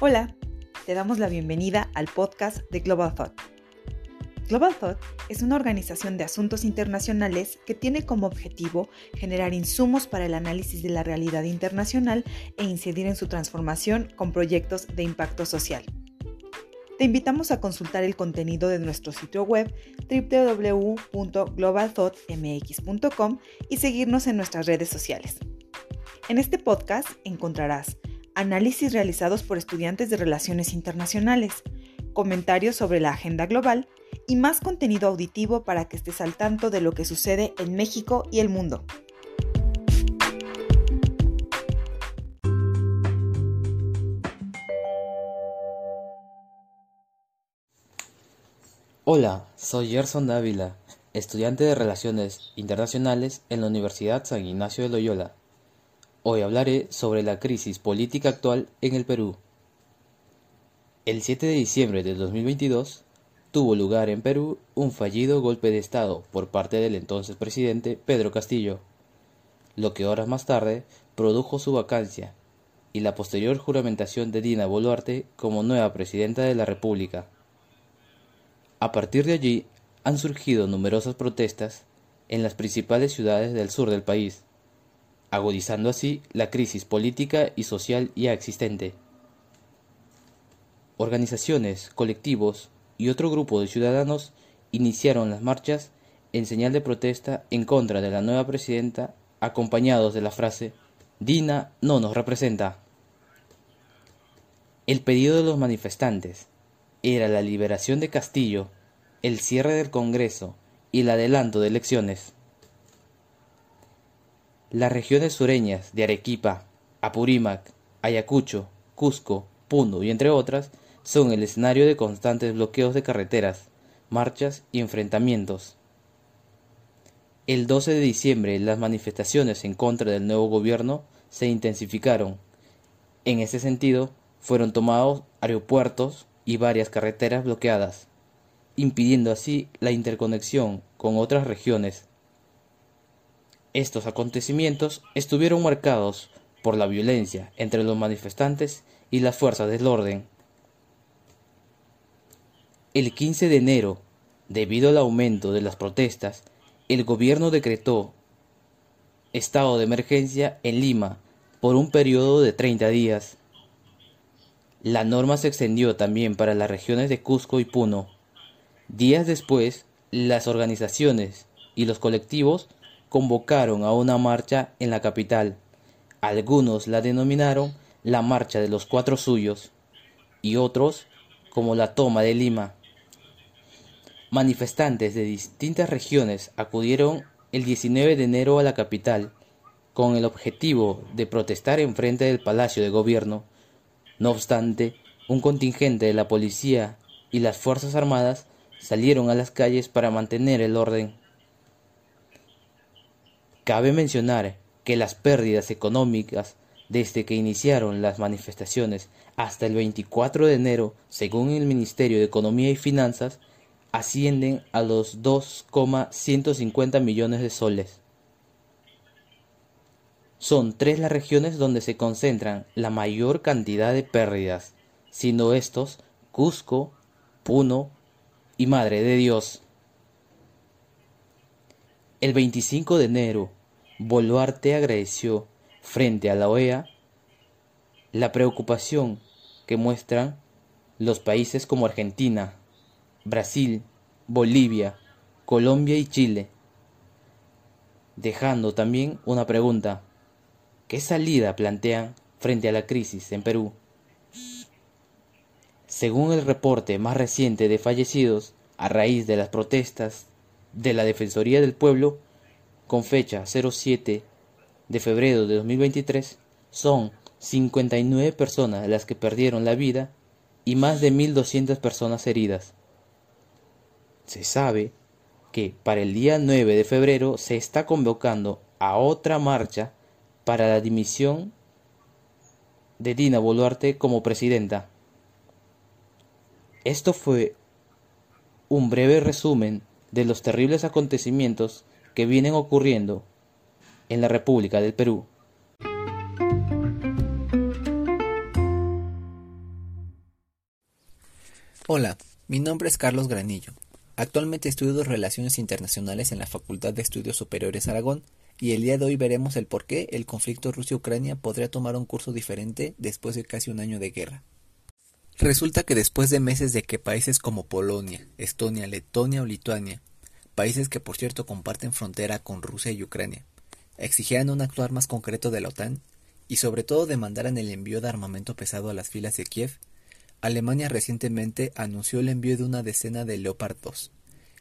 Hola, te damos la bienvenida al podcast de Global Thought. Global Thought es una organización de asuntos internacionales que tiene como objetivo generar insumos para el análisis de la realidad internacional e incidir en su transformación con proyectos de impacto social. Te invitamos a consultar el contenido de nuestro sitio web www.globalthoughtmx.com y seguirnos en nuestras redes sociales. En este podcast encontrarás análisis realizados por estudiantes de relaciones internacionales, comentarios sobre la agenda global y más contenido auditivo para que estés al tanto de lo que sucede en México y el mundo. Hola, soy Gerson Dávila, estudiante de Relaciones Internacionales en la Universidad San Ignacio de Loyola. Hoy hablaré sobre la crisis política actual en el Perú. El 7 de diciembre de 2022 tuvo lugar en Perú un fallido golpe de Estado por parte del entonces presidente Pedro Castillo, lo que horas más tarde produjo su vacancia y la posterior juramentación de Dina Boluarte como nueva presidenta de la República. A partir de allí han surgido numerosas protestas en las principales ciudades del sur del país, agudizando así la crisis política y social ya existente. Organizaciones, colectivos y otro grupo de ciudadanos iniciaron las marchas en señal de protesta en contra de la nueva presidenta, acompañados de la frase Dina no nos representa. El pedido de los manifestantes era la liberación de Castillo, el cierre del Congreso y el adelanto de elecciones. Las regiones sureñas de Arequipa, Apurímac, Ayacucho, Cusco, Puno y entre otras son el escenario de constantes bloqueos de carreteras, marchas y enfrentamientos. El 12 de diciembre las manifestaciones en contra del nuevo gobierno se intensificaron. En ese sentido, fueron tomados aeropuertos y varias carreteras bloqueadas, impidiendo así la interconexión con otras regiones estos acontecimientos estuvieron marcados por la violencia entre los manifestantes y las fuerzas del orden. El 15 de enero, debido al aumento de las protestas, el gobierno decretó estado de emergencia en Lima por un periodo de 30 días. La norma se extendió también para las regiones de Cusco y Puno. Días después, las organizaciones y los colectivos convocaron a una marcha en la capital. Algunos la denominaron la Marcha de los Cuatro Suyos y otros como la Toma de Lima. Manifestantes de distintas regiones acudieron el 19 de enero a la capital con el objetivo de protestar en frente del Palacio de Gobierno. No obstante, un contingente de la policía y las Fuerzas Armadas salieron a las calles para mantener el orden. Cabe mencionar que las pérdidas económicas desde que iniciaron las manifestaciones hasta el 24 de enero, según el Ministerio de Economía y Finanzas, ascienden a los 2,150 millones de soles. Son tres las regiones donde se concentran la mayor cantidad de pérdidas, siendo estos Cusco, Puno y Madre de Dios. El 25 de enero, Boluarte agradeció frente a la OEA la preocupación que muestran los países como Argentina, Brasil, Bolivia, Colombia y Chile, dejando también una pregunta. ¿Qué salida plantean frente a la crisis en Perú? Según el reporte más reciente de fallecidos a raíz de las protestas de la Defensoría del Pueblo, con fecha 07 de febrero de 2023, son 59 personas las que perdieron la vida y más de 1.200 personas heridas. Se sabe que para el día 9 de febrero se está convocando a otra marcha para la dimisión de Dina Boluarte como presidenta. Esto fue un breve resumen de los terribles acontecimientos que vienen ocurriendo en la República del Perú. Hola, mi nombre es Carlos Granillo. Actualmente estudio Relaciones Internacionales en la Facultad de Estudios Superiores Aragón y el día de hoy veremos el por qué el conflicto Rusia-Ucrania podría tomar un curso diferente después de casi un año de guerra. Resulta que después de meses de que países como Polonia, Estonia, Letonia o Lituania, países que por cierto comparten frontera con Rusia y Ucrania, exigieran un actuar más concreto de la OTAN y sobre todo demandaran el envío de armamento pesado a las filas de Kiev, Alemania recientemente anunció el envío de una decena de Leopard 2,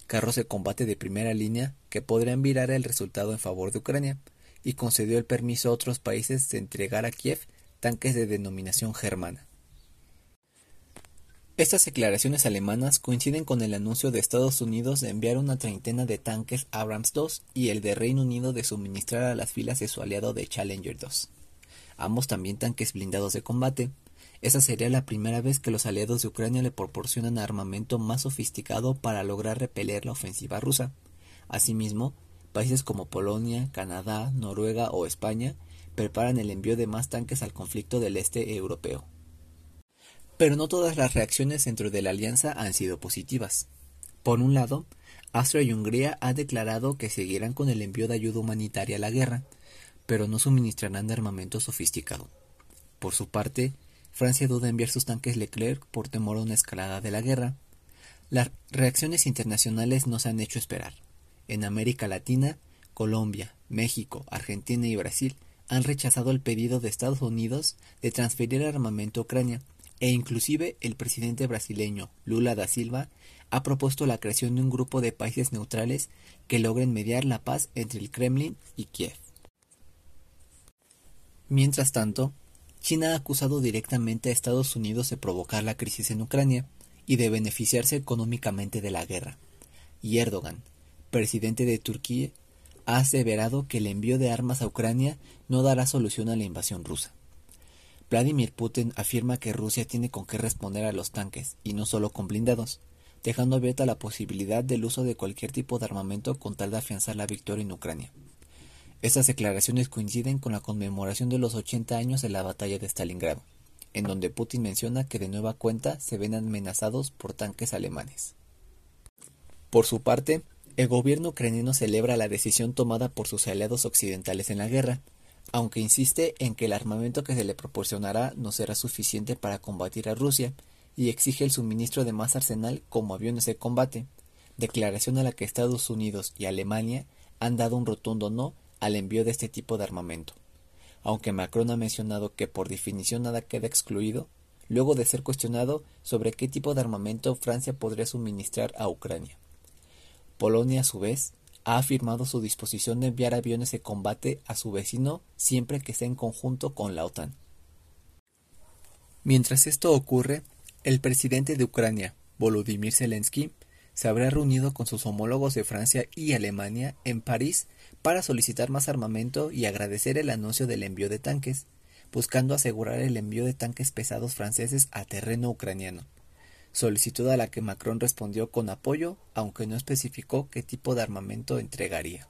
carros de combate de primera línea que podrían virar el resultado en favor de Ucrania, y concedió el permiso a otros países de entregar a Kiev tanques de denominación germana. Estas declaraciones alemanas coinciden con el anuncio de Estados Unidos de enviar una treintena de tanques Abrams II y el de Reino Unido de suministrar a las filas de su aliado de Challenger 2, ambos también tanques blindados de combate, esa sería la primera vez que los aliados de Ucrania le proporcionan armamento más sofisticado para lograr repeler la ofensiva rusa. Asimismo, países como Polonia, Canadá, Noruega o España preparan el envío de más tanques al conflicto del este europeo. Pero no todas las reacciones dentro de la alianza han sido positivas. Por un lado, Austria y Hungría han declarado que seguirán con el envío de ayuda humanitaria a la guerra, pero no suministrarán de armamento sofisticado. Por su parte, Francia duda enviar sus tanques Leclerc por temor a una escalada de la guerra. Las reacciones internacionales no se han hecho esperar. En América Latina, Colombia, México, Argentina y Brasil han rechazado el pedido de Estados Unidos de transferir armamento a Ucrania, e inclusive el presidente brasileño Lula da Silva ha propuesto la creación de un grupo de países neutrales que logren mediar la paz entre el Kremlin y Kiev. Mientras tanto, China ha acusado directamente a Estados Unidos de provocar la crisis en Ucrania y de beneficiarse económicamente de la guerra. Y Erdogan, presidente de Turquía, ha aseverado que el envío de armas a Ucrania no dará solución a la invasión rusa. Vladimir Putin afirma que Rusia tiene con qué responder a los tanques, y no solo con blindados, dejando abierta la posibilidad del uso de cualquier tipo de armamento con tal de afianzar la victoria en Ucrania. Estas declaraciones coinciden con la conmemoración de los 80 años de la batalla de Stalingrado, en donde Putin menciona que de nueva cuenta se ven amenazados por tanques alemanes. Por su parte, el gobierno ucraniano celebra la decisión tomada por sus aliados occidentales en la guerra, aunque insiste en que el armamento que se le proporcionará no será suficiente para combatir a Rusia y exige el suministro de más arsenal como aviones de combate, declaración a la que Estados Unidos y Alemania han dado un rotundo no al envío de este tipo de armamento. Aunque Macron ha mencionado que por definición nada queda excluido, luego de ser cuestionado sobre qué tipo de armamento Francia podría suministrar a Ucrania. Polonia, a su vez, ha afirmado su disposición de enviar aviones de combate a su vecino siempre que esté en conjunto con la OTAN. Mientras esto ocurre, el presidente de Ucrania, Volodymyr Zelensky, se habrá reunido con sus homólogos de Francia y Alemania en París para solicitar más armamento y agradecer el anuncio del envío de tanques, buscando asegurar el envío de tanques pesados franceses a terreno ucraniano, solicitud a la que Macron respondió con apoyo, aunque no especificó qué tipo de armamento entregaría.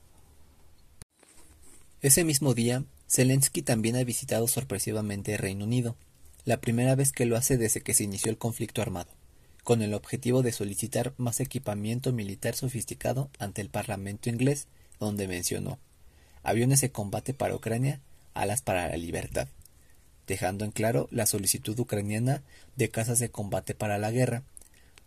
Ese mismo día, Zelensky también ha visitado sorpresivamente Reino Unido, la primera vez que lo hace desde que se inició el conflicto armado, con el objetivo de solicitar más equipamiento militar sofisticado ante el Parlamento inglés donde mencionó aviones de combate para Ucrania, alas para la libertad, dejando en claro la solicitud ucraniana de casas de combate para la guerra.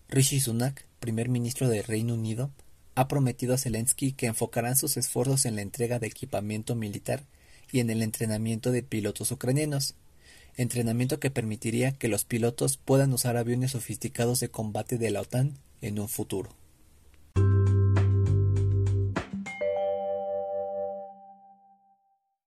Rishi Sunak, primer ministro del Reino Unido, ha prometido a Zelensky que enfocarán sus esfuerzos en la entrega de equipamiento militar y en el entrenamiento de pilotos ucranianos, entrenamiento que permitiría que los pilotos puedan usar aviones sofisticados de combate de la OTAN en un futuro.